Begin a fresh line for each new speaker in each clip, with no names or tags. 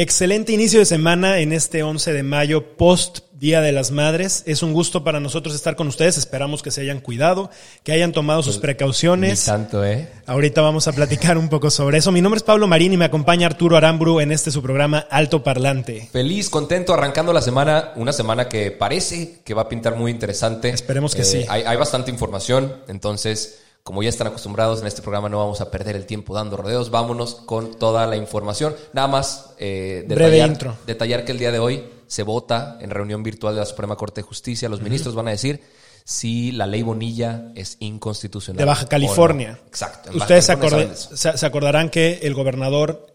Excelente inicio de semana en este 11 de mayo, post Día de las Madres. Es un gusto para nosotros estar con ustedes. Esperamos que se hayan cuidado, que hayan tomado sus precauciones.
Ni tanto, ¿eh?
Ahorita vamos a platicar un poco sobre eso. Mi nombre es Pablo Marín y me acompaña Arturo Aramburu en este su programa Alto Parlante.
Feliz, contento, arrancando la semana, una semana que parece que va a pintar muy interesante.
Esperemos que sí.
Hay, hay bastante información, entonces, como ya están acostumbrados en este programa, no vamos a perder el tiempo dando rodeos. Vámonos con toda la información. Nada más eh, detallar,
intro.
detallar que el día de hoy se vota en reunión virtual de la Suprema Corte de Justicia. Los ministros van a decir si la ley Bonilla es inconstitucional.
De Baja California.
no. Exacto.
Ustedes acorde- se acordarán que el gobernador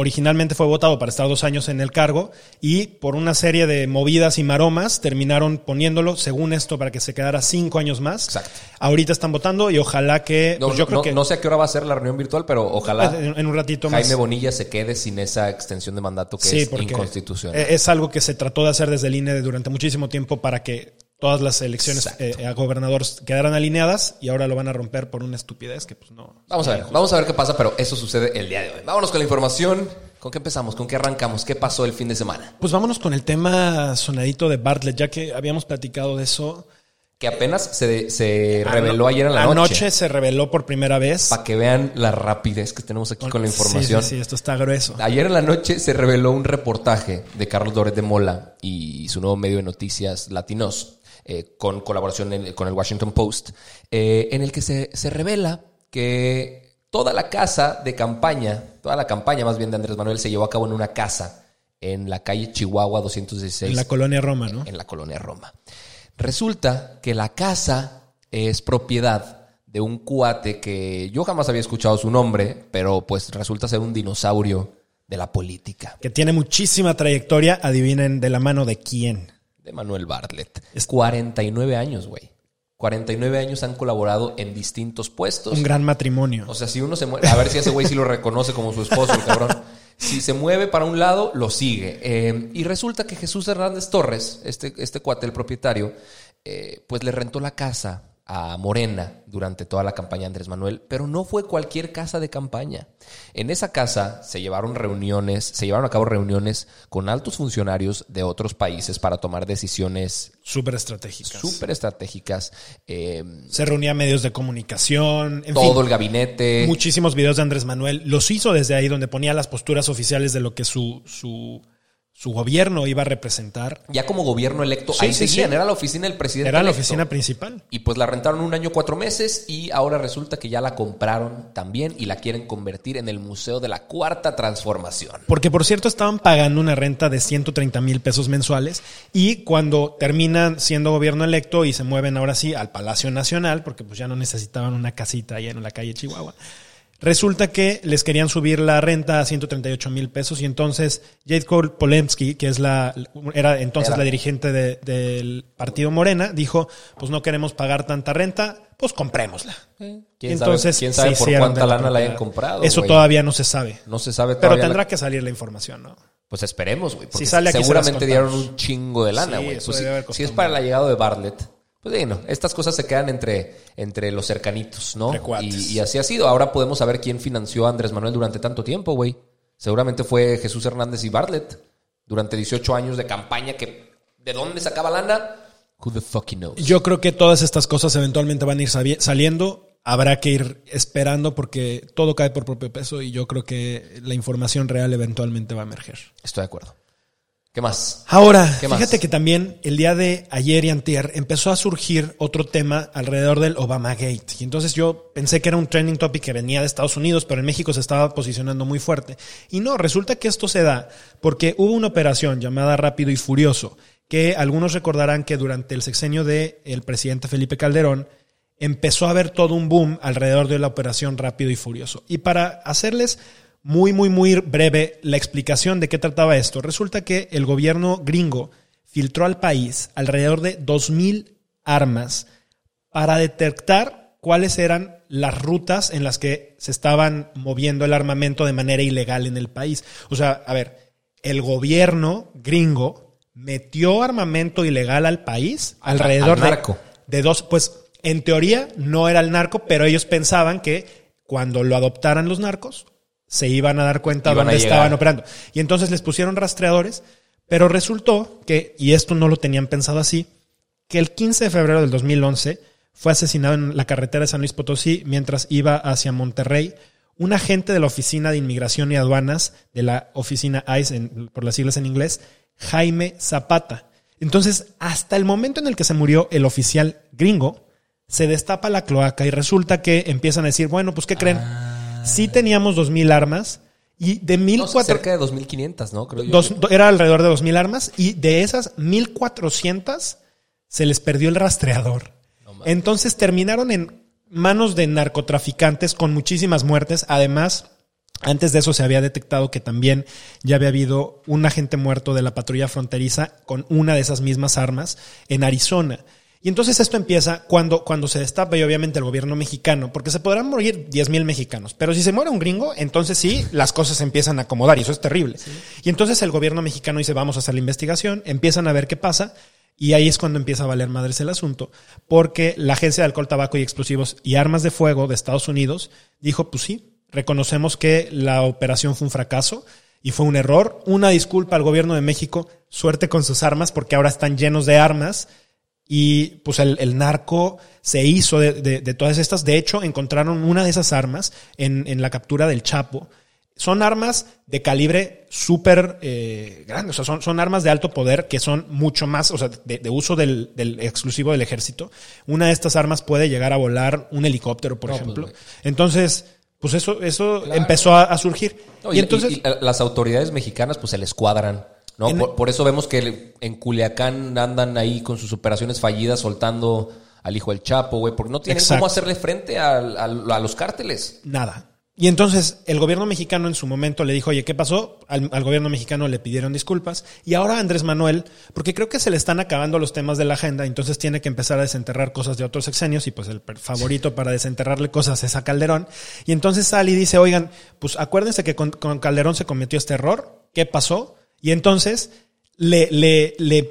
originalmente fue votado para estar dos años en el cargo y por una serie de movidas y maromas terminaron poniéndolo, según esto, para que se quedara cinco años más.
Exacto.
Ahorita están votando y ojalá que...
No,
pues yo creo
no-
que
no sé a qué hora va a ser la reunión virtual, pero ojalá
en, en un ratito
Jaime
más.
Bonilla se quede sin esa extensión de mandato que
Sí,
es inconstitucional.
e- Es algo que se trató de hacer desde el INE durante muchísimo tiempo para que todas las elecciones eh, a gobernadores quedaran alineadas y ahora lo van a romper por una estupidez que pues no.
Vamos a ver, vamos a ver qué pasa, pero eso sucede el día de hoy. Vámonos con la información. ¿Con qué empezamos? ¿Con qué arrancamos? ¿Qué pasó el fin de semana?
Pues vámonos con el tema sonadito de Bartlett, ya que habíamos platicado de eso.
Que apenas se, se reveló ayer en la
Anoche
noche.
se reveló por primera vez.
Para que vean la rapidez que tenemos aquí con la información.
Sí, sí, sí, esto está grueso.
Ayer en la noche se reveló un reportaje de Carlos Doret de Mola y su nuevo medio de noticias Latinos, eh, con colaboración en- con el Washington Post, eh, en el que se, se revela que toda la casa de campaña, toda la campaña más bien de Andrés Manuel se llevó a cabo en una casa en la calle Chihuahua 216
En la colonia Roma, ¿no?
en la colonia Roma. Resulta que la casa es propiedad de un cuate que yo jamás había escuchado su nombre, pero pues resulta ser un dinosaurio de la política,
Que tiene muchísima trayectoria. Adivinen de la mano de quién.
De Manuel Bartlett. Es 49 años, güey. 49 años han colaborado en distintos puestos.
Un gran matrimonio.
O sea, si uno se mueve, a ver si ese güey sí lo reconoce como su esposo, el cabrón. Si se mueve para un lado, lo sigue. Eh, y resulta que Jesús Hernández Torres, este, este cuate, el propietario, eh, pues le rentó la casa a Morena durante toda la campaña de Andrés Manuel, pero no fue cualquier casa de campaña. En esa casa se llevaron reuniones, se llevaron a cabo reuniones con altos funcionarios de otros países para tomar decisiones
Súper estratégicas.
súper estratégicas. eh,
Se reunía medios de comunicación. En
todo
fin,
el gabinete.
muchísimos videos de Andrés Manuel. Los hizo desde ahí, donde ponía las posturas oficiales de lo que su, su, su gobierno iba a representar.
Ya como gobierno electo,
Sí,
ahí
sí,
seguían,
sí.
era la oficina del presidente.
Era la
electo.
oficina principal.
Y pues la rentaron un año, cuatro meses, y ahora resulta que ya la compraron también y la quieren convertir en el Museo de la Cuarta Transformación.
Porque, por cierto, estaban pagando una renta de 130 mil pesos mensuales y cuando terminan siendo gobierno electo y se mueven ahora sí al Palacio Nacional, porque pues ya no necesitaban una casita allá en la calle Chihuahua, resulta que les querían subir la renta a 138 mil pesos y entonces Jade Cole Polemski, que es la, era entonces
Era.
la dirigente de- del partido Morena, dijo, pues no queremos pagar tanta renta, pues comprémosla.
¿Quién
entonces,
sabe, quién sabe por cuánta
la
lana la hayan comprado?
Eso todavía no se sabe.
no se sabe
Pero
todavía.
tendrá
la-
que salir la información, ¿no?
Pues esperemos, güey. Porque
Si sale aquí, se las
seguramente dieron un chingo de lana,
Sí,
güey.
eso
Pues si, si es para
un
el llegado de Bartlett, pues bueno, estas cosas se quedan entre, entre los cercanitos, ¿no? Y, y así ha sido. Ahora podemos saber quién financió a Andrés Manuel durante tanto tiempo, güey. Seguramente fue Jesús Hernández y Bartlett. Durante 18 años de campaña que... ¿De dónde sacaba lana? Who the fucking knows?
Yo creo que todas estas cosas eventualmente van a ir saliendo. habrá que ir esperando porque todo cae por propio peso y yo creo que la información real eventualmente va a emerger.
Estoy de acuerdo. ¿Qué más?
Ahora,
¿Qué más?
fíjate que también el día de ayer y antier empezó a surgir otro tema alrededor del Obamagate. Y entonces yo pensé que era un trending topic que venía de Estados Unidos, pero en México se estaba posicionando muy fuerte. Y no, resulta que esto se da porque hubo una operación llamada Rápido y Furioso, que algunos recordarán que durante el sexenio del el presidente Felipe Calderón empezó a haber todo un boom alrededor de la operación Rápido y Furioso. Y para hacerles muy, muy, muy breve la explicación de qué trataba esto. Resulta que el gobierno gringo filtró al país alrededor de 2.000 armas para detectar cuáles eran las rutas en las que se estaban moviendo el armamento de manera ilegal en el país. O sea, a ver, el gobierno gringo metió armamento ilegal al país alrededor
al narco.
De, de dos, pues en teoría no era el narco, pero ellos pensaban que cuando lo adoptaran los narcos, se iban a dar cuenta
Iban
dónde estaban operando. Y entonces les pusieron rastreadores, pero resultó que, y esto no lo tenían pensado así, que el 15 de febrero del 2011 fue asesinado en la carretera de San Luis Potosí mientras iba hacia Monterrey un agente de la Oficina de Inmigración y Aduanas, de la oficina ICE, en- por las siglas en inglés, Jaime Zapata. Entonces, hasta el momento en el que se murió el oficial gringo, se destapa la cloaca y resulta que empiezan a decir, bueno, pues ¿qué creen? Sí teníamos 2.000 armas y de
No,
1.400...
cerca de 2.500, ¿no? Creo yo.
Dos- do- era alrededor de 2.000 armas y de esas 1.400 se les perdió el rastreador. Entonces terminaron en manos de narcotraficantes con muchísimas muertes. Además, antes de eso se había detectado que también ya había habido un agente muerto de la patrulla fronteriza con una de esas mismas armas en Arizona. Y entonces esto empieza cuando, cuando se destapa y obviamente el gobierno mexicano, porque se podrán morir 10.000 mexicanos, pero si se muere un gringo, entonces sí, las cosas se empiezan a acomodar y eso es terrible. Y entonces el gobierno mexicano dice, vamos a hacer la investigación, empiezan a ver qué pasa y ahí es cuando empieza a valer madres el asunto, porque la Agencia de Alcohol, Tabaco y Explosivos y Armas de Fuego de Estados Unidos dijo, pues sí, reconocemos que la operación fue un fracaso y fue un error. Una disculpa al gobierno de México, suerte con sus armas, porque ahora están llenos de armas y pues el, el narco se hizo de, de- de todas estas. De hecho, encontraron una de esas armas en, en la captura del Chapo. Son armas de calibre súper eh, grande, o sea, son, son armas de alto poder que son mucho más, o sea, de, de uso del, del exclusivo del ejército. Una de estas armas puede llegar a volar un helicóptero, por
No, pues,
ejemplo. Entonces, pues eso, eso empezó a, a surgir.
No,
y, entonces,
y las autoridades mexicanas pues se les cuadran. ¿No? Por, por eso vemos que en Culiacán andan ahí con sus operaciones fallidas soltando al hijo del Chapo, güey, porque no tienen
Exacto.
cómo hacerle frente al- a los cárteles.
Nada. Y entonces el gobierno mexicano en su momento le dijo, oye, ¿qué pasó? Al, al gobierno mexicano le pidieron disculpas. Y ahora Andrés Manuel, porque creo que se le están acabando los temas de la agenda, entonces tiene que empezar a desenterrar cosas de otros sexenios y pues el favorito para desenterrarle cosas es a Calderón. Y entonces sale y dice, oigan, pues acuérdense que con, con Calderón se cometió este error. ¿Qué pasó? Y entonces le, le, le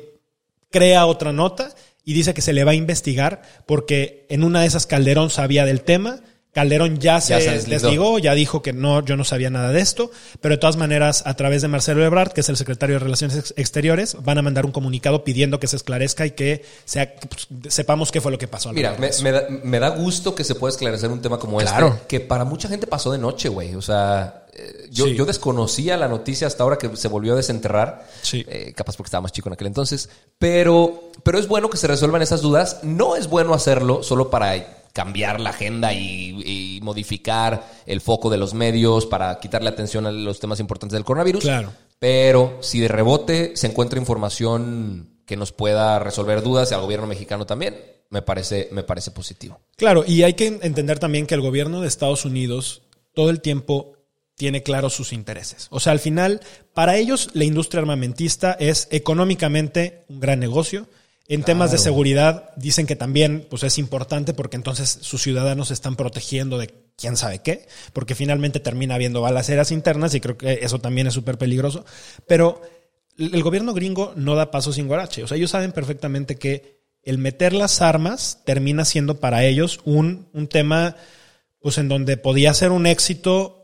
crea otra nota y dice que se le va a investigar porque en una de esas Calderón sabía del tema. Calderón ya se,
Ya se
desligó, ya dijo que no, yo no sabía nada de esto, pero de todas maneras, a través de Marcelo Ebrard, que es el secretario de Relaciones Ex- Exteriores, van a mandar un comunicado pidiendo que se esclarezca y que sea, pues, sepamos qué fue lo que pasó.
Mira, me, da, me da gusto que se pueda esclarecer un tema como
Claro.
este, que para mucha gente pasó de noche, güey. O sea, yo,
Sí.
yo desconocía la noticia hasta ahora que se volvió a desenterrar.
Sí.
Eh, capaz porque estaba más chico en aquel entonces. Pero, pero es bueno que se resuelvan esas dudas. No es bueno hacerlo solo para cambiar la agenda y, y modificar el foco de los medios para quitarle atención a los temas importantes del coronavirus.
Claro.
Pero si de rebote se encuentra información que nos pueda resolver dudas y al gobierno mexicano también, me parece, me parece positivo.
Claro, y hay que entender también que el gobierno de Estados Unidos todo el tiempo tiene claros sus intereses. O sea, al final, para ellos la industria armamentista es económicamente un gran negocio. En temas de seguridad dicen que también pues, es importante porque entonces sus ciudadanos se están protegiendo de quién sabe qué, porque finalmente termina habiendo balaceras internas y creo que eso también es súper peligroso. Pero el gobierno gringo no da paso sin guarache. O sea, ellos saben perfectamente que el meter las armas termina siendo para ellos un, un tema, pues en donde podía ser un éxito,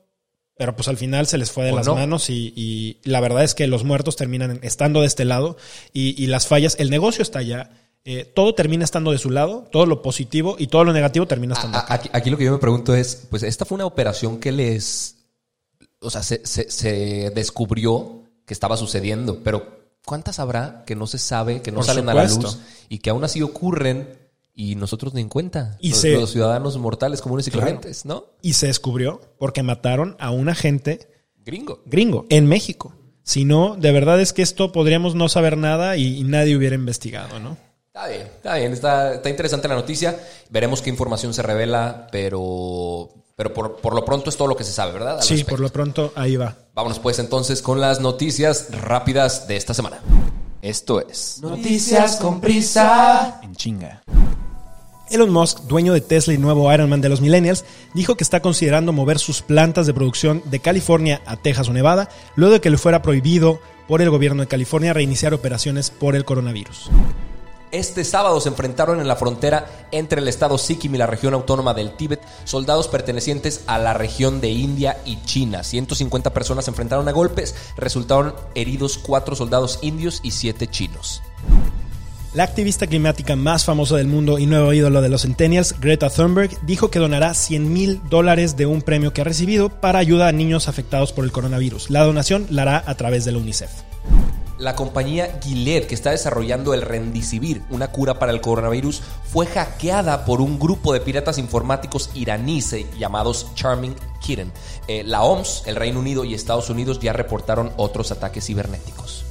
pero pues al final se les fue de
O
las
no.
manos y, y la verdad es que los muertos terminan estando de este lado y, y las fallas, el negocio está allá. eh, todo termina estando de su lado, todo lo positivo y todo lo negativo termina estando
A-
acá.
Aquí, aquí lo que yo me pregunto es, pues esta fue una operación que les, o sea, se, se- se descubrió que estaba sucediendo, pero ¿cuántas habrá que no se sabe, que no
Por
salen a la luz y que aún así ocurren y nosotros ni en cuenta?
Y
los,
se-
los ciudadanos mortales comunes y
Claro.
corrientes, ¿no?
Y se descubrió porque mataron a un agente
Gringo.
gringo en México. Si no, de verdad es que esto podríamos no saber nada y, y nadie hubiera investigado, ¿no?
Está bien, está bien, está, está interesante la noticia. Veremos qué información se revela, pero, pero por, por lo pronto es todo lo que se sabe, ¿verdad? Al
Sí,
respecto.
por lo pronto ahí va.
Vámonos pues entonces con las noticias rápidas de esta semana. Esto es
Noticias con prisa. En chinga.
Elon Musk, dueño de Tesla y nuevo Iron Man de los Millennials, dijo que está considerando mover sus plantas de producción de California a Texas o Nevada, luego de que le fuera prohibido por el gobierno de California reiniciar operaciones por el coronavirus.
Este sábado se enfrentaron en la frontera entre el estado Sikkim y la región autónoma del Tíbet soldados pertenecientes a la región de India y China. 150 personas se enfrentaron a golpes, resultaron heridos cuatro soldados indios y siete chinos.
La activista climática más famosa del mundo y nuevo ídolo de los Centennials, Greta Thunberg, dijo que donará 100 mil dólares de un premio que ha recibido para ayuda a niños afectados por el coronavirus. La donación la hará a través de la UNICEF.
La compañía Gilead, que está desarrollando el Rendicivir, una cura para el coronavirus, fue hackeada por un grupo de piratas informáticos iraníes eh, llamados Charming Kitten. Eh, la OMS, el Reino Unido y Estados Unidos ya reportaron otros ataques cibernéticos.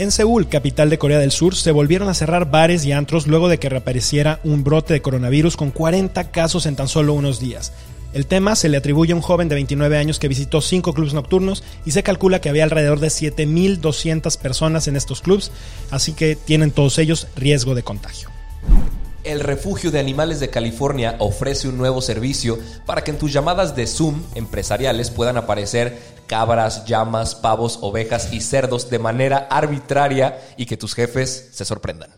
En Seúl, capital de Corea del Sur, se volvieron a cerrar bares y antros luego de que reapareciera un brote de coronavirus con 40 casos en tan solo unos días. El tema se le atribuye a un joven de 29 años que visitó cinco clubes nocturnos y se calcula que había alrededor de 7.200 personas en estos clubs, así que tienen todos ellos riesgo de contagio.
El refugio de animales de California ofrece un nuevo servicio para que en tus llamadas de Zoom empresariales puedan aparecer cabras, llamas, pavos, ovejas y cerdos de manera arbitraria y que tus jefes se sorprendan.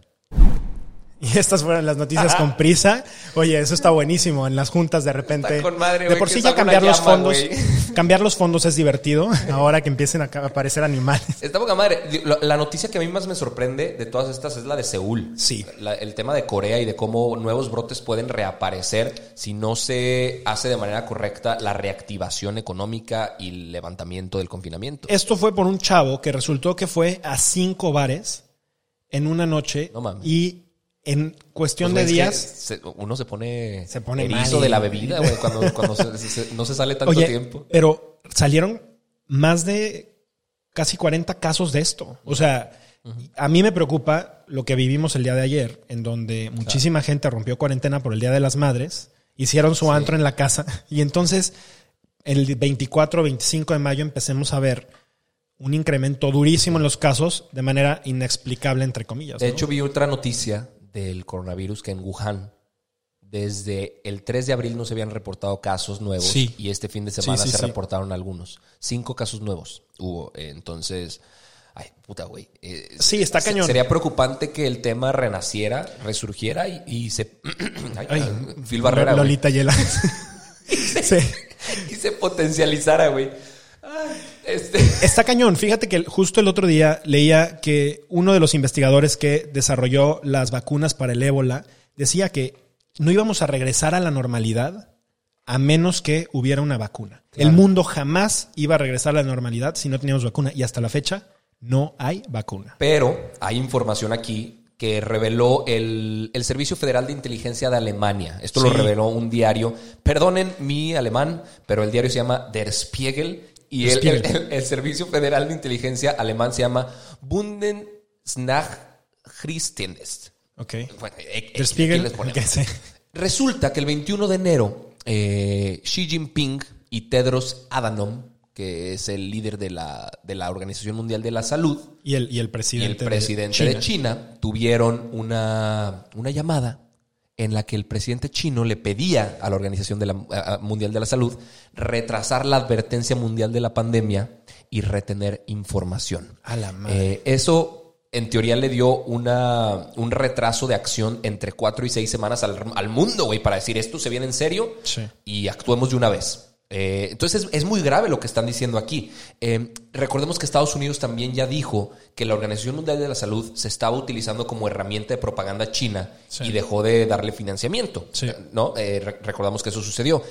Y estas fueron las noticias con prisa. Oye, eso está buenísimo. En las juntas de repente.
Con madre,
de por sí ya cambiar los
llama,
fondos. Cambiar los fondos es divertido. Ahora que empiecen a aparecer animales.
Está poca madre. La, noticia que a mí más me sorprende de todas estas es la de Seúl.
Sí.
La- el tema de Corea y de cómo nuevos brotes pueden reaparecer si no se hace de manera correcta la reactivación económica y el levantamiento del confinamiento.
Esto fue por un chavo que resultó que fue a cinco bares en una noche
No mames.
y en cuestión
Pues,
de días.
se- uno se pone,
Se pone
erizo
mal.
de la bebida, güey, cuando, cuando se- se- no se sale tanto
Oye,
tiempo.
pero salieron más de casi 40 casos de esto. O sea, a mí me preocupa lo que vivimos el día de ayer, en donde muchísima gente rompió cuarentena por el Día de las Madres, hicieron su antro en la casa y entonces el 24 25 de mayo empecemos a ver un incremento durísimo en los casos de manera inexplicable, entre comillas.
De
¿no?
hecho, vi otra noticia del coronavirus que en Wuhan, desde el 3 de abril no se habían reportado casos nuevos
Sí.
y este fin de semana
sí,
se reportaron algunos. Cinco casos nuevos hubo. Eh, Entonces, ay, puta, güey. Eh,
Sí, está
se-
cañón.
Sería preocupante que el tema renaciera, resurgiera y, y se... ay,
Ay,
Phil Barrera.
Lolita Yela. sí.
Y se potencializara, güey. Ay, Este...
Está cañón. Fíjate que justo el otro día leía que uno de los investigadores que desarrolló las vacunas para el ébola decía que no íbamos a regresar a la normalidad a menos que hubiera una vacuna. El mundo jamás iba a regresar a la normalidad si no teníamos vacuna. Y hasta la fecha no hay vacuna.
Pero hay información aquí que reveló el, el Servicio Federal de Inteligencia de Alemania. Esto lo reveló un diario. Perdonen mi alemán, pero el diario se llama Der Spiegel y el, el- Servicio Federal de Inteligencia alemán se llama Bundesnachrichtendienst.
Ok.
Bueno, e- e-
Der Spiegel.
aquí les ponemos.
ok, sí.
Resulta que el 21 de enero, eh, Xi Jinping y Tedros Adhanom, que es el líder de la, de la Organización Mundial de la Salud,
Y el, y el
y
presidente,
el presidente de China, tuvieron una, una llamada en la que el presidente chino le pedía a la Organización de la- Mundial de la Salud retrasar la advertencia mundial de la pandemia y retener información.
A la madre.
Eh, eso, en teoría, le dio una, un retraso de acción entre cuatro y seis semanas al, al mundo, güey, para decir esto se viene en serio
Sí.
y actuemos de una vez. Eh, entonces es, muy grave lo que están diciendo aquí. Eh, recordemos que Estados Unidos también ya dijo que la Organización Mundial de la Salud se estaba utilizando como herramienta de propaganda china y dejó de darle financiamiento. ¿no? Eh, recordamos que eso sucedió.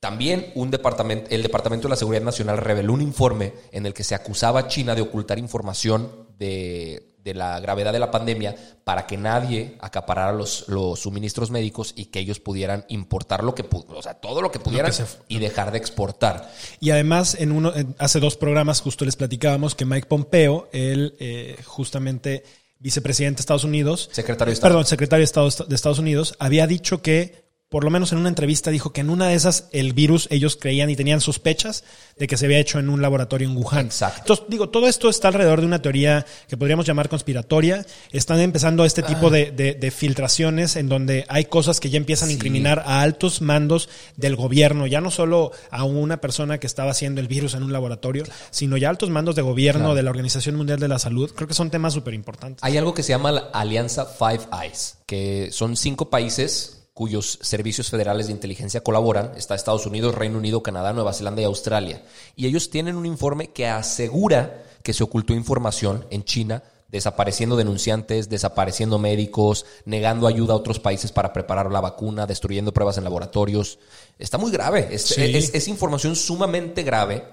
También un departamento, el Departamento de la Seguridad Nacional reveló un informe en el que se acusaba a China de ocultar información de de la gravedad de la pandemia para que nadie acaparara los, los suministros médicos y que ellos pudieran importar lo que o sea, todo lo que pudieran y dejar de exportar.
Y además, en uno, hace dos programas justo les platicábamos que Mike Pompeo, él eh, justamente vicepresidente de Estados Unidos,
secretario de Estado.
perdón, secretario de Estado de Estados Unidos, había dicho que por lo menos en una entrevista dijo que en una de esas el virus ellos creían y tenían sospechas de que se había hecho en un laboratorio en Wuhan.
Exacto.
Entonces, digo, todo esto está alrededor de una teoría que podríamos llamar conspiratoria. Están empezando este tipo de, de, filtraciones en donde hay cosas que ya empiezan a incriminar a altos mandos del gobierno, ya no solo a una persona que estaba haciendo el virus en un laboratorio, sino ya altos mandos de gobierno, de la Organización Mundial de la Salud. Creo que son temas súper importantes.
Hay algo que se llama la Alianza Five Eyes, que son cinco países cuyos servicios federales de inteligencia colaboran, está Estados Unidos, Reino Unido, Canadá, Nueva Zelanda y Australia. Y ellos tienen un informe que asegura que se ocultó información en China, desapareciendo denunciantes, desapareciendo médicos, negando ayuda a otros países para preparar la vacuna, destruyendo pruebas en laboratorios. Está muy grave, es, información sumamente grave.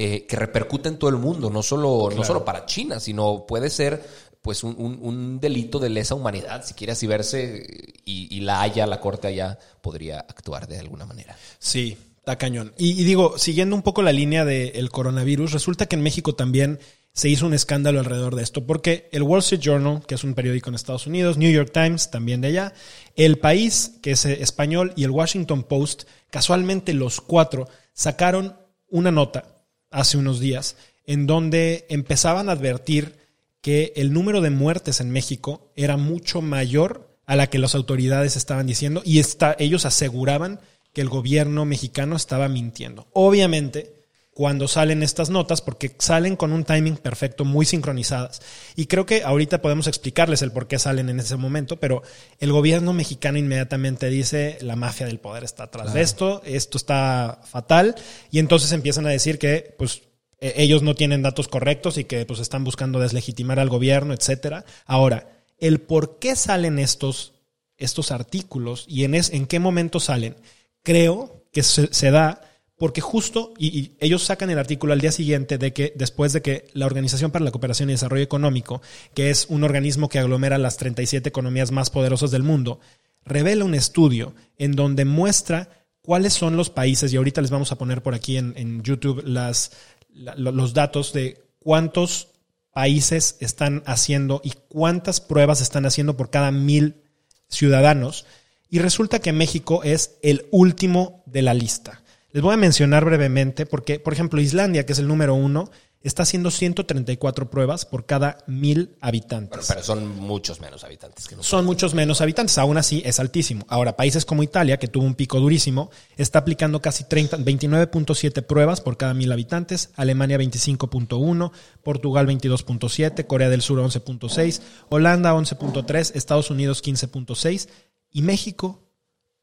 Eh, que repercute en todo el mundo, no solo, no solo para China, sino puede ser pues un, delito de lesa humanidad, si quiere así verse, y, la haya, la corte allá, podría actuar de alguna manera.
Sí, está cañón. Y, digo, siguiendo un poco la línea del coronavirus, resulta que en México también se hizo un escándalo alrededor de esto, porque el Wall Street Journal, que es un periódico en Estados Unidos, New York Times, también de allá, El País, que es español, y el Washington Post, casualmente los cuatro, sacaron una nota hace unos días en donde empezaban a advertir que el número de muertes en México era mucho mayor a la que las autoridades estaban diciendo y está, ellos aseguraban que el gobierno mexicano estaba mintiendo. Obviamente, cuando salen estas notas, porque salen con un timing perfecto, muy sincronizadas. Y creo que ahorita podemos explicarles el por qué salen en ese momento, pero el gobierno mexicano inmediatamente dice, la mafia del poder está atrás de esto, esto está fatal, y entonces empiezan a decir que, pues, eh, ellos no tienen datos correctos y que pues están buscando deslegitimar al gobierno, etcétera. Ahora, el por qué salen estos, estos artículos y en, en qué momento salen, creo que se, da porque justo, y, ellos sacan el artículo al día siguiente de que después de que la Organización para la Cooperación y Desarrollo Económico, que es un organismo que aglomera las 37 economías más poderosas del mundo, revela un estudio en donde muestra cuáles son los países, y ahorita les vamos a poner por aquí en YouTube las, los datos de cuántos países están haciendo y cuántas pruebas están haciendo por cada mil ciudadanos. Y resulta que México es el último de la lista. Les voy a mencionar brevemente porque, por ejemplo, Islandia, que es el número uno, está haciendo 134 pruebas por cada mil habitantes.
Pero, son muchos menos habitantes que.
Son muchos menos habitantes, aún así es altísimo. Ahora, países como Italia, que tuvo un pico durísimo, está aplicando casi 29.7 pruebas por cada mil habitantes, Alemania 25.1, Portugal 22.7, Corea del Sur 11.6, Holanda 11.3, Estados Unidos 15.6 y México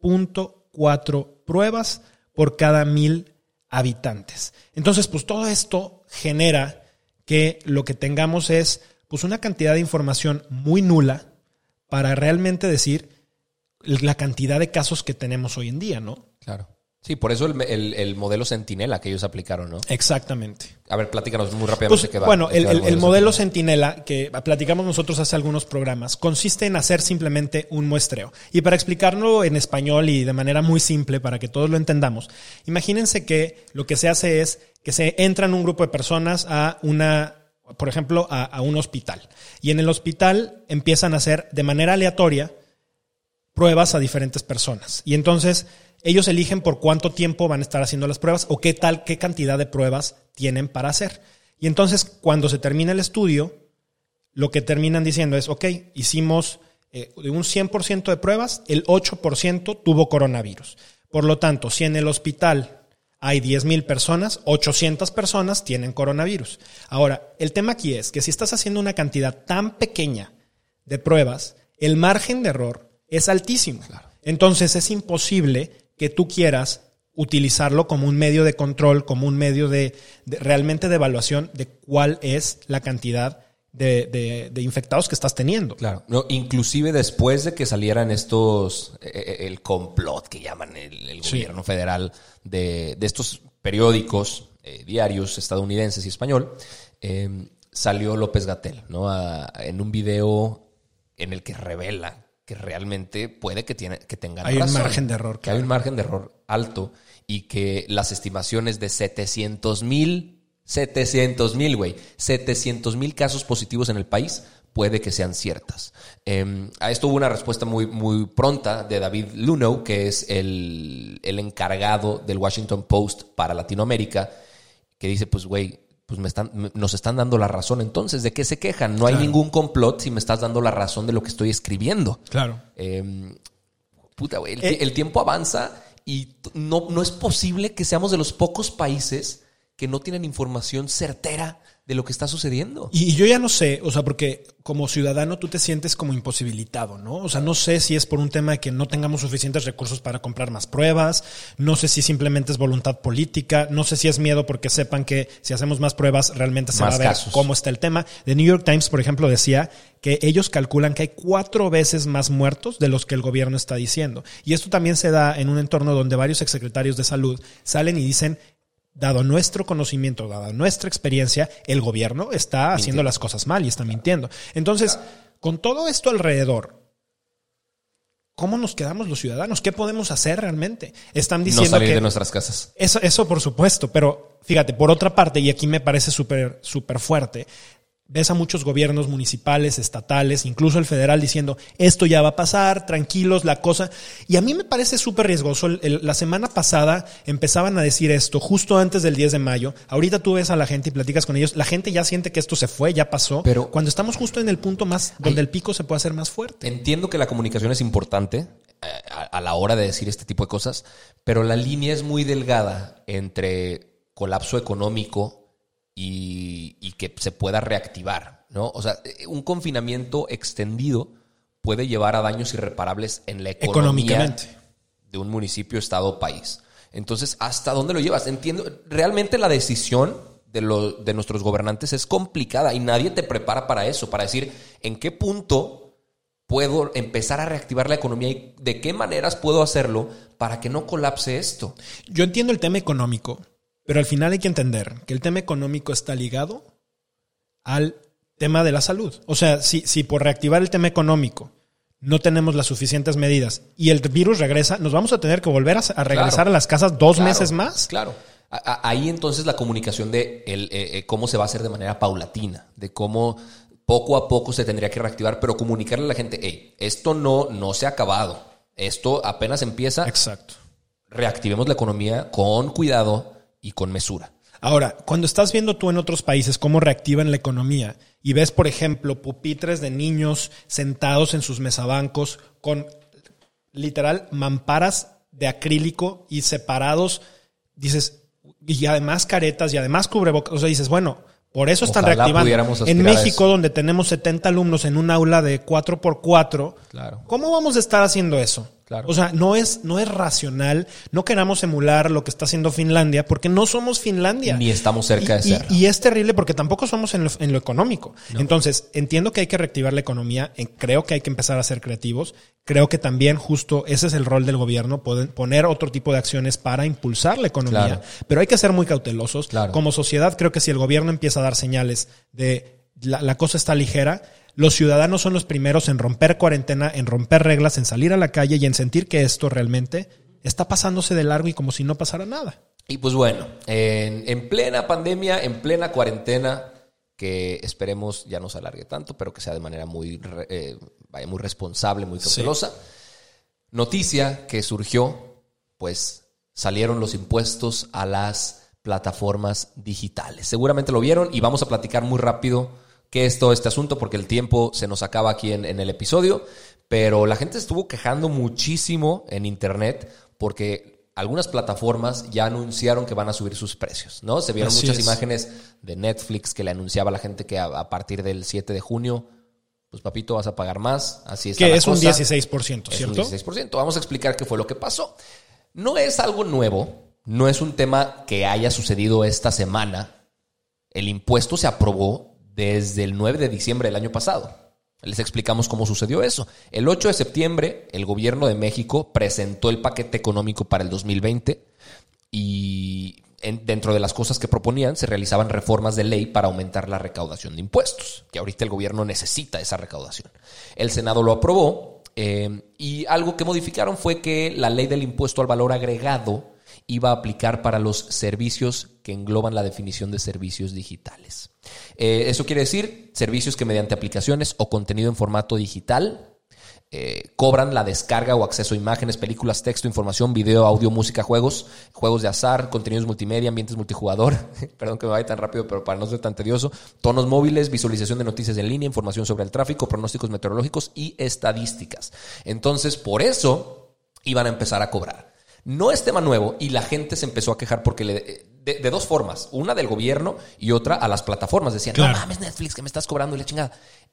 0.4 pruebas por cada mil habitantes. Entonces, pues todo esto genera que lo que tengamos es pues una cantidad de información muy nula para realmente decir la cantidad de casos que tenemos hoy en día, ¿no?
Claro. Sí, por eso el, modelo Centinela que ellos aplicaron, ¿no?
Exactamente.
A ver, platícanos muy rápidamente
pues, qué va. Bueno, el, modelo, Centinela que platicamos nosotros hace algunos programas consiste en hacer simplemente un muestreo. Y para explicarlo en español y de manera muy simple para que todos lo entendamos, imagínense que lo que se hace es que se entran un grupo de personas a una, por ejemplo, a, a un hospital. Y en el hospital empiezan a hacer de manera aleatoria pruebas a diferentes personas. Y entonces ellos eligen por cuánto tiempo van a estar haciendo las pruebas o qué tal, qué cantidad de pruebas tienen para hacer. Y entonces, cuando se termina el estudio, lo que terminan diciendo es, ok, hicimos eh, de un 100% de pruebas, el 8% tuvo coronavirus. Por lo tanto, si en el hospital hay 10.000 personas, 800 personas tienen coronavirus. Ahora, el tema aquí es que si estás haciendo una cantidad tan pequeña de pruebas, el margen de error es altísimo. Entonces es imposible que tú quieras utilizarlo como un medio de control, como un medio de, de- realmente de evaluación de cuál es la cantidad de, de- de infectados que estás teniendo.
Claro. No, inclusive después de que salieran estos, eh, eh, el complot que llaman el, el
Sí.
gobierno federal de, de estos periódicos, eh, diarios estadounidenses y español, eh, salió López Gatel, ¿no? A- en un video en el que revela que realmente puede que, tiene, que tengan
Hay un margen de error,
Que hay un margen de error alto y que las estimaciones de 700 mil, 700 mil, güey, 700 mil casos positivos en el país puede que sean ciertas. Eh, a esto hubo una respuesta muy, muy pronta de David Luno, que es el, el encargado del Washington Post para Latinoamérica, que dice, pues, güey, pues me están, me- nos están dando la razón entonces. ¿De qué se quejan? No hay ningún complot si me estás dando la razón de lo que estoy escribiendo.
Claro.
Eh, puta, güey. El,
Eh.
el tiempo avanza y no, no es posible que seamos de los pocos países que no tienen información certera de lo que está sucediendo.
Y, y yo ya no sé, o sea, porque como ciudadano tú te sientes como imposibilitado, ¿no? O sea, no sé si es por un tema de que no tengamos suficientes recursos para comprar más pruebas, no sé si simplemente es voluntad política, no sé si es miedo porque sepan que si hacemos más pruebas realmente se
Más
va a ver
casos.
cómo está el tema. The New York Times, por ejemplo, decía que ellos calculan que hay cuatro veces más muertos de los que el gobierno está diciendo. Y esto también se da en un entorno donde varios exsecretarios de salud salen y dicen dado nuestro conocimiento, dada nuestra experiencia, el gobierno está haciendo las cosas mal y está mintiendo. Entonces, con todo esto alrededor, ¿cómo nos quedamos los ciudadanos? ¿Qué podemos hacer realmente? Están
No
diciendo
salir
que
de nuestras casas.
eso, eso por supuesto, pero fíjate, por otra parte, y aquí me parece súper súper fuerte, ves a muchos gobiernos municipales, estatales, incluso el federal diciendo, esto ya va a pasar, tranquilos, la cosa. Y a mí me parece súper riesgoso. El- el- la semana pasada empezaban a decir esto, justo antes del 10 de mayo. Ahorita tú ves a la gente y platicas con ellos, la gente ya siente que esto se fue, ya pasó,
Pero-
cuando estamos justo en el punto más donde el pico se puede hacer más fuerte.
Entiendo que la comunicación es importante eh, a, a la hora de decir este tipo de cosas, pero la línea es muy delgada entre colapso económico y, y que se pueda reactivar, ¿no? O sea, eh, un confinamiento extendido puede llevar a daños irreparables en la economía
Económicamente.
de un municipio, estado o país. Entonces, ¿hasta dónde lo llevas? Entiendo, realmente la decisión de, lo- de nuestros gobernantes es complicada y nadie te prepara para eso, para decir en qué punto puedo empezar a reactivar la economía y de qué maneras puedo hacerlo para que no colapse esto.
Yo entiendo el tema económico, pero al final hay que entender que el tema económico está ligado al tema de la salud. O sea, si, si por reactivar el tema económico no tenemos las suficientes medidas y el virus regresa, nos vamos a tener que volver a, a regresar
Claro.
a las casas dos
Claro,
meses más.
Claro. A- a- Ahí entonces la comunicación de el, eh, eh, cómo se va a hacer de manera paulatina, de cómo poco a poco se tendría que reactivar, pero comunicarle a la gente, hey, esto no, no se ha acabado, esto apenas empieza,
Exacto.
reactivemos la economía con cuidado y con mesura.
Ahora, cuando estás viendo tú en otros países cómo reactivan la economía y ves, por ejemplo, pupitres de niños sentados en sus mesabancos con literal mamparas de acrílico y separados, dices, y además caretas y además cubrebocas, o sea, dices, bueno, por eso están
Ojalá
reactivando. En México, donde tenemos 70 alumnos en un aula de 4x4,
Claro.
¿cómo vamos a estar haciendo eso?
Claro.
O sea, no es, no es racional, no queramos emular lo que está haciendo Finlandia, porque no somos Finlandia.
Ni estamos cerca
Y-
de serlo.
Y, es terrible porque tampoco somos en lo, en lo económico. Entonces, entiendo que hay que reactivar la economía, en- creo que hay que empezar a ser creativos, creo que también justo ese es el rol del gobierno, poder poner otro tipo de acciones para impulsar la economía,
Claro.
pero hay que ser muy cautelosos.
Claro.
Como sociedad, creo que si el gobierno empieza a dar señales de la, la cosa está ligera, los ciudadanos son los primeros en romper cuarentena, en romper reglas, en salir a la calle y en sentir que esto realmente está pasándose de largo y como si no pasara nada.
Y pues bueno, en, en plena pandemia, en plena cuarentena, que esperemos ya no se alargue tanto, pero que sea de manera muy, eh, vaya, muy responsable, muy cautelosa. Noticia que surgió, pues salieron los impuestos a las plataformas digitales. Seguramente lo vieron y vamos a platicar muy rápido qué es todo este asunto porque el tiempo se nos acaba aquí en, en el episodio, pero la gente estuvo quejando muchísimo en internet porque algunas plataformas ya anunciaron que van a subir sus precios, ¿no? Se vieron
Así
muchas
es.
imágenes de Netflix que le anunciaba a la gente que a, a partir del 7 de junio, pues papito, vas a pagar más, así está
Que
la
es un
cosa.
16%,
Es
¿cierto?
un 16%. Vamos a explicar qué fue lo que pasó. No es algo nuevo no es un tema que haya sucedido esta semana. El impuesto se aprobó desde el 9 de diciembre del año pasado. Les explicamos cómo sucedió eso. El 8 de septiembre, el gobierno de México presentó el paquete económico para el 2020 y dentro de las cosas que proponían se realizaban reformas de ley para aumentar la recaudación de impuestos, que ahorita el gobierno necesita esa recaudación. El Senado lo aprobó eh, y algo que modificaron fue que la ley del impuesto al valor agregado iba a aplicar para los servicios que engloban la definición de servicios digitales. Eh, eso quiere decir servicios que mediante aplicaciones o contenido en formato digital eh, cobran la descarga o acceso a imágenes, películas, texto, información, video, audio, música, juegos, juegos de azar, contenidos multimedia, ambientes multijugador, perdón que me vaya tan rápido, pero para no ser tan tedioso, tonos móviles, visualización de noticias en línea, información sobre el tráfico, pronósticos meteorológicos y estadísticas. Entonces, por eso iban a empezar a cobrar. No es tema nuevo y la gente se empezó a quejar porque le, de, dos formas. Una del gobierno y otra a las plataformas. Decían, no mames, Netflix, que me estás cobrando y la chingada.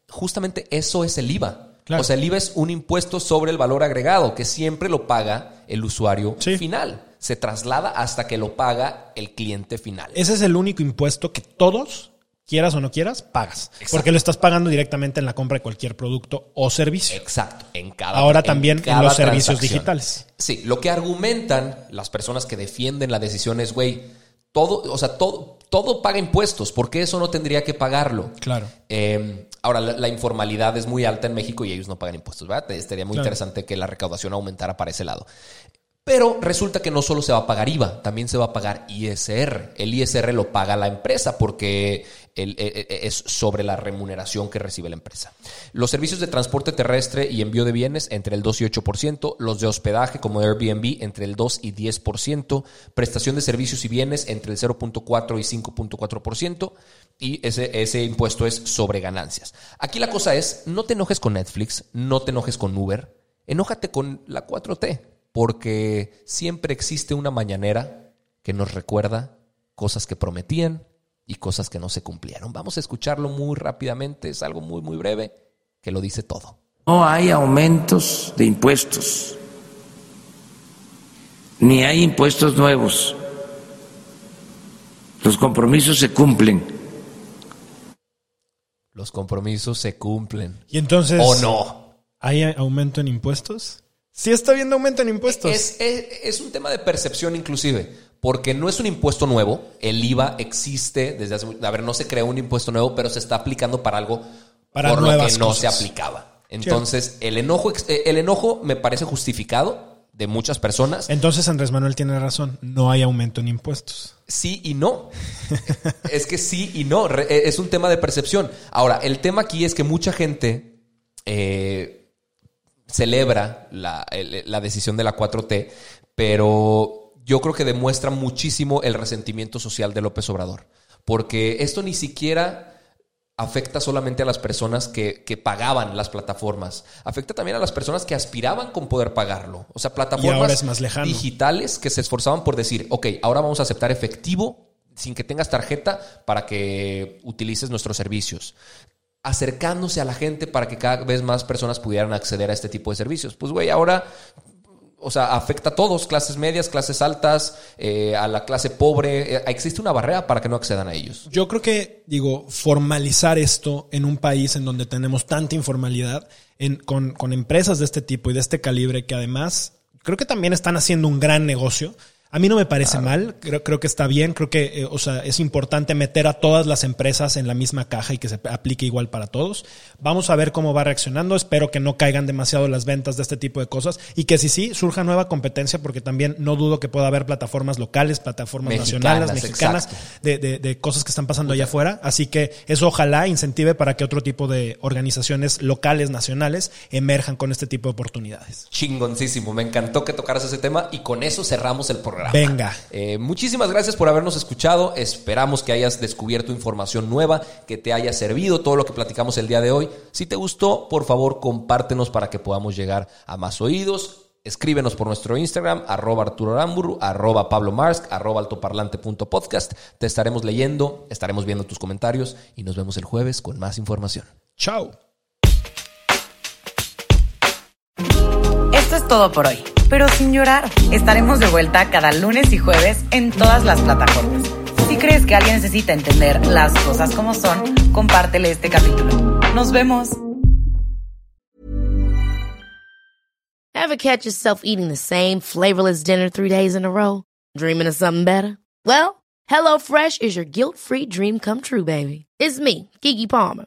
Justamente eso es el IVA. O sea, el IVA es un impuesto sobre el valor agregado que siempre lo paga el usuario final. Se traslada hasta que lo paga el cliente final.
Ese es el único impuesto que todos, quieras o no quieras, pagas. Porque lo estás pagando directamente en la compra de cualquier producto o servicio.
Exacto. En cada
Ahora también en, los servicios digitales.
Sí, lo que argumentan las personas que defienden la decisión es, güey, todo, o sea, todo, todo paga impuestos. ¿Por qué eso no tendría que pagarlo?
Claro.
Eh, ahora, la, informalidad es muy alta en México y ellos no pagan impuestos, ¿verdad? Estaría muy interesante que la recaudación aumentara para ese lado. Pero resulta que no solo se va a pagar IVA, también se va a pagar ISR. El ISR lo paga la empresa porque e, e, e, es sobre la remuneración que recibe la empresa. Los servicios de transporte terrestre y envío de bienes entre el 2 y 8%, los de hospedaje como Airbnb entre el 2 y 10%, prestación de servicios y bienes entre el 0.4 y 5.4% y ese, ese impuesto es sobre ganancias. Aquí la cosa es, no te enojes con Netflix, no te enojes con Uber, enójate con la 4T, porque siempre existe una mañanera que nos recuerda cosas que prometían y cosas que no se cumplieron. Vamos a escucharlo muy rápidamente, es algo muy, muy breve que lo dice todo.
No hay aumentos de impuestos, ni hay impuestos nuevos. Los compromisos se cumplen.
Los compromisos se cumplen.
¿Y entonces?
¿O no?
¿Hay aumento en impuestos? Sí está habiendo aumento en impuestos.
Es, es, un tema de percepción inclusive porque no es un impuesto nuevo. El IVA existe desde hace. A ver, no se creó un impuesto nuevo, pero se está aplicando para algo
para
por
lo
que no se aplicaba. Entonces, el enojo, eh, el enojo me parece justificado de muchas personas.
Entonces, Andrés Manuel tiene razón. No hay aumento en impuestos.
Sí y no. es que sí y no. Eh, es un tema de percepción. Ahora, el tema aquí es que mucha gente. Eh, celebra la, la, decisión de la 4T, pero yo creo que demuestra muchísimo el resentimiento social de López Obrador. Porque esto ni siquiera afecta solamente a las personas que, pagaban las plataformas, afecta también a las personas que aspiraban con poder pagarlo. O sea, plataformas digitales que se esforzaban por decir, ok, ahora vamos a aceptar efectivo sin que tengas tarjeta para que utilices nuestros servicios acercándose a la gente para que cada vez más personas pudieran acceder a este tipo de servicios. Pues, güey, ahora o sea, afecta a todos, clases medias, clases altas, eh, a la clase pobre. Eh, existe una barrera para que no accedan a ellos.
Yo creo que, digo, formalizar esto en un país en donde tenemos tanta informalidad, en, con, con empresas de este tipo y de este calibre, que además creo que también están haciendo un gran negocio. A mí no me parece mal, creo, creo que está bien, creo que eh, o sea, es importante meter a todas las empresas en la misma caja y que se aplique igual para todos. Vamos a ver cómo va reaccionando, espero que no caigan demasiado las ventas de este tipo de cosas y que si sí, surja nueva competencia porque también no dudo que pueda haber plataformas locales, plataformas nacionales, mexicanas, de, de, de, cosas que están pasando allá afuera. Así que eso ojalá incentive para que otro tipo de organizaciones locales, nacionales, emerjan con este tipo de oportunidades.
Chingoncísimo, me encantó que tocaras ese tema y con eso cerramos el programa.
Venga.
Eh, muchísimas gracias por habernos escuchado. Esperamos que hayas descubierto información nueva, que te haya servido todo lo que platicamos el día de hoy. Si te gustó, por favor, compártenos para que podamos llegar a más oídos. Escríbenos por nuestro Instagram, arroba Arturo Aramburu, arroba Pablo Marsk, arroba altoparlante.podcast. Te estaremos leyendo, estaremos viendo tus comentarios y nos vemos el jueves con más información.
Chao.
Esto es todo por hoy. Pero sin llorar. Estaremos de vuelta cada lunes y jueves en todas las plataformas. Si crees que alguien necesita entender las cosas como son, compártele este capítulo. Nos vemos.
Ever catch yourself eating the same flavorless dinner three days in a row? Dreaming of something better? Well, HelloFresh is your guilt-free dream come true, baby. It's me, Kiki Palmer.